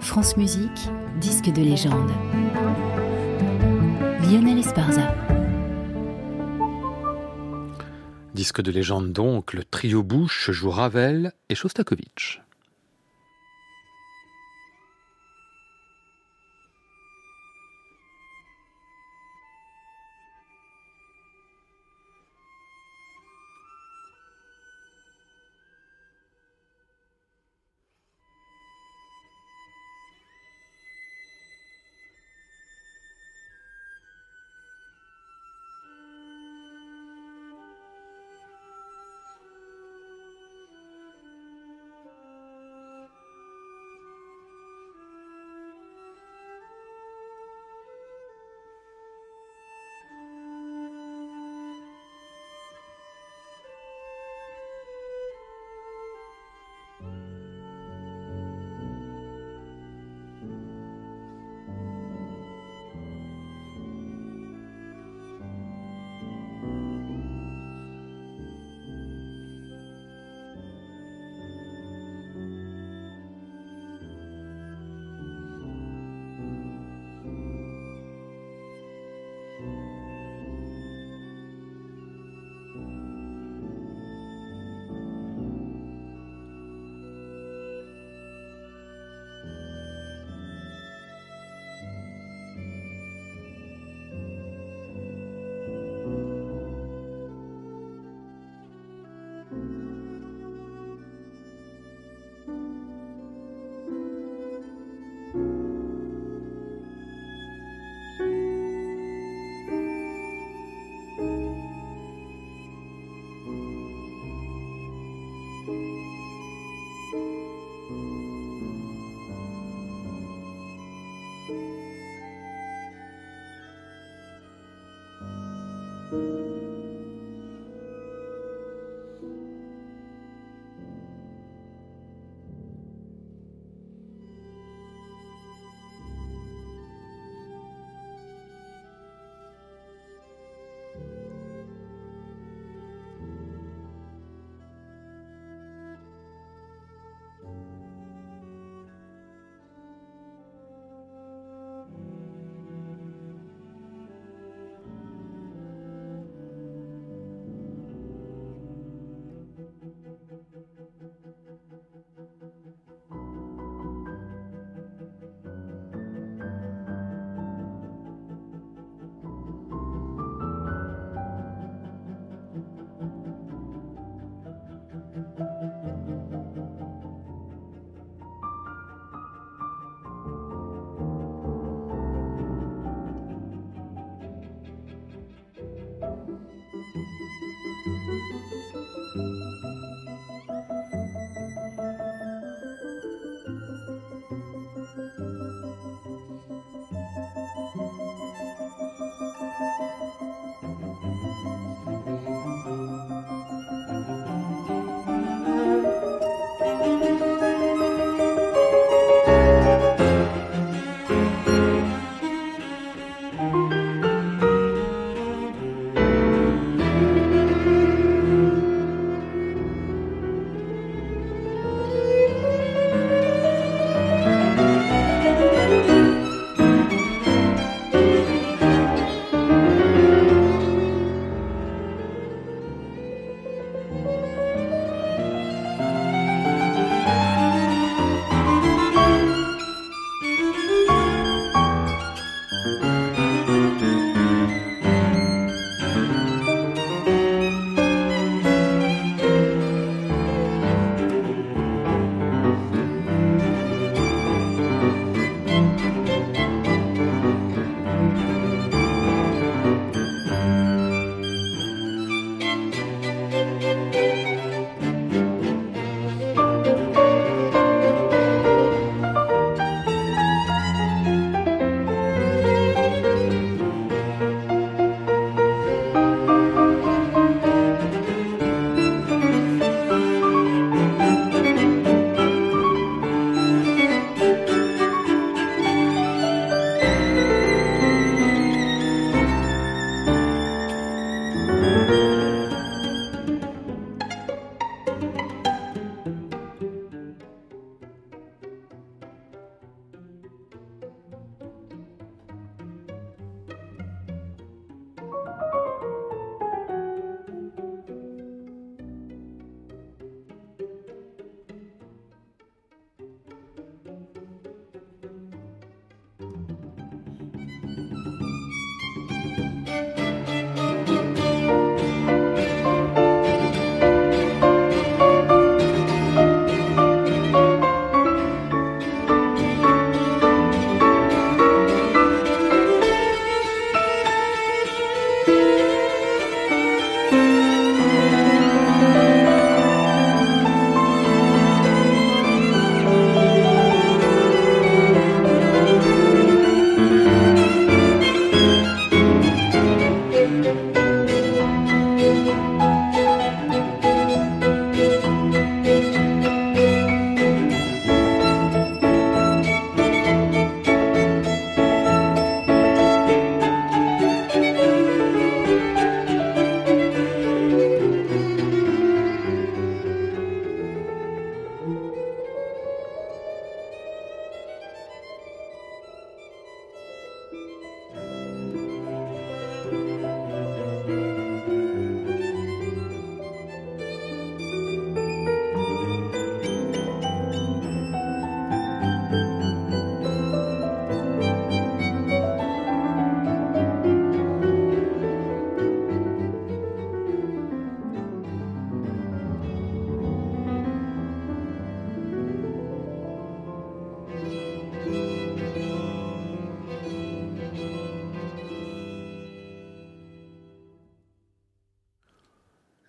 France Musique, disque de légende. Lionel Esparza. Disque de légende donc, le trio Bouche joue Ravel et Shostakovich.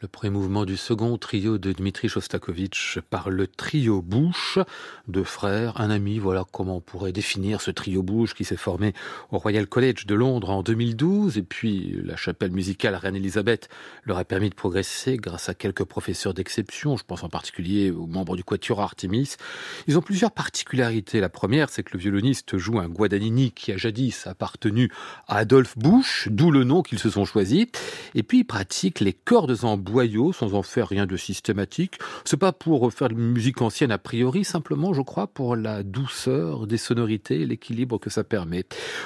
Premier mouvement du second trio de Dmitri Shostakovich par le trio Bouche, deux frères, un ami, voilà comment on pourrait définir ce trio Bouche qui s'est formé au Royal College de Londres en 2012 et puis la chapelle musicale Reine-Elisabeth leur a permis de progresser grâce à quelques professeurs d'exception, je pense en particulier aux membres du Quatuor Artemis. Ils ont plusieurs particularités. La première, c'est que le violoniste joue un Guadagnini qui a jadis appartenu à Adolphe Busch, d'où le nom qu'ils se sont choisis. Et puis, il pratique les cordes en sans en faire rien de systématique. C'est pas pour faire de musique ancienne a priori, simplement, je crois, pour la douceur des sonorités et l'équilibre que ça permet.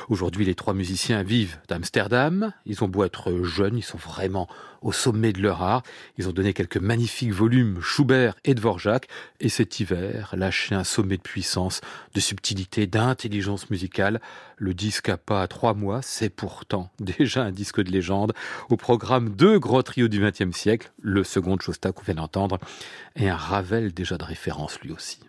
Aujourd'hui, les trois musiciens vivent d'Amsterdam. Ils ont beau être jeunes, ils sont vraiment au sommet de leur art. Ils ont donné quelques magnifiques volumes Schubert et Dvorak. Et cet hiver, lâché un sommet de puissance, de subtilité, d'intelligence musicale. Le disque a pas trois mois, c'est pourtant déjà un disque de légende. Au programme deux grands trios du XXe siècle, le second de Shostak qu'on vient d'entendre, et un Ravel déjà de référence lui aussi.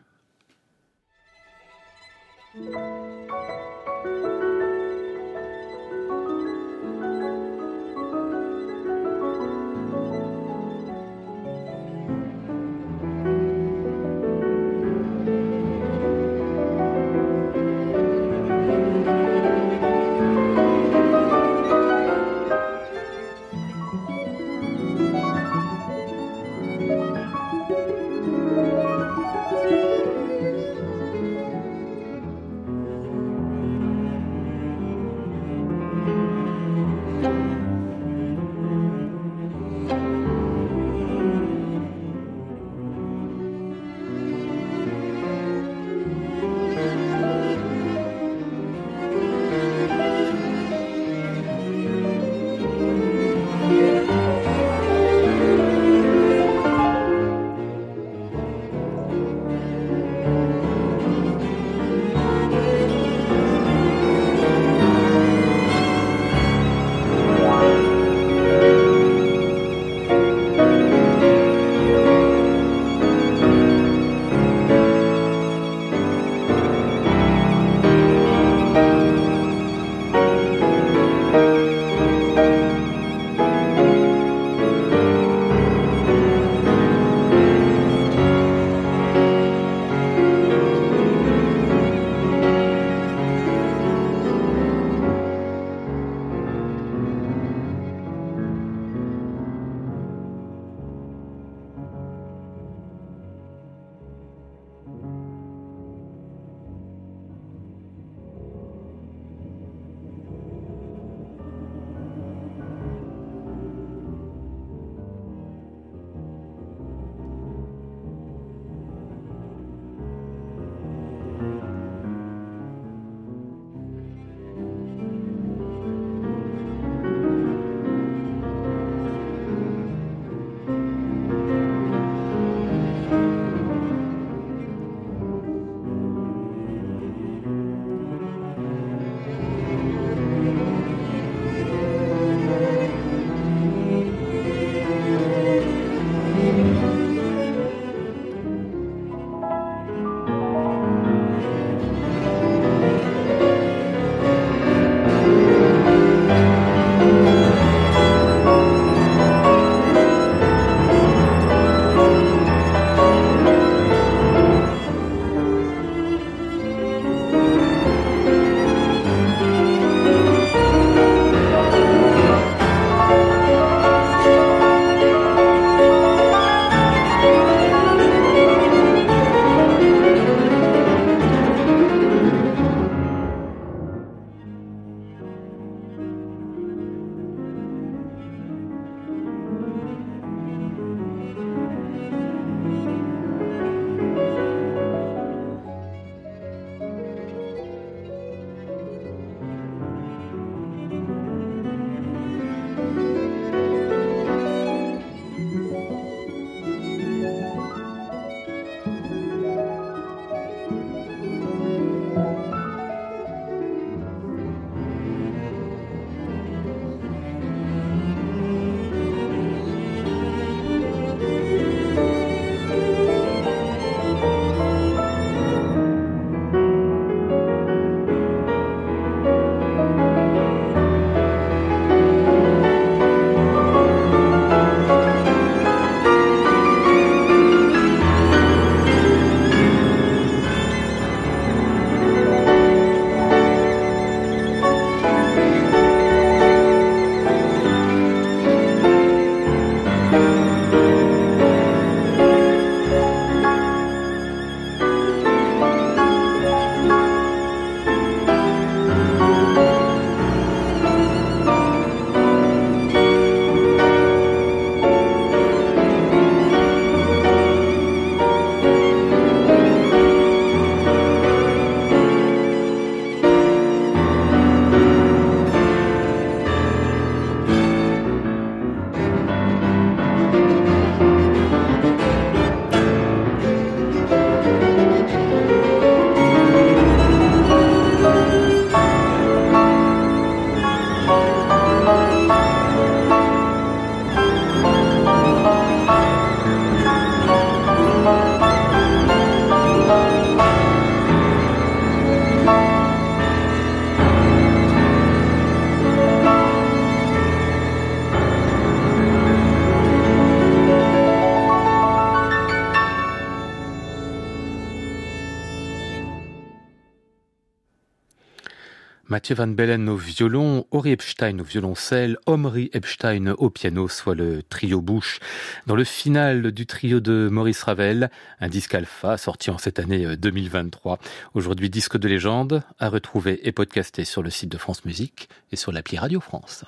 Mathieu Van Bellen au violon, Ori Epstein au violoncelle, Omri Epstein au piano, soit le trio Bouche. Dans le final du trio de Maurice Ravel, un disque alpha sorti en cette année 2023. Aujourd'hui, disque de légende à retrouver et podcasté sur le site de France Musique et sur l'appli Radio France.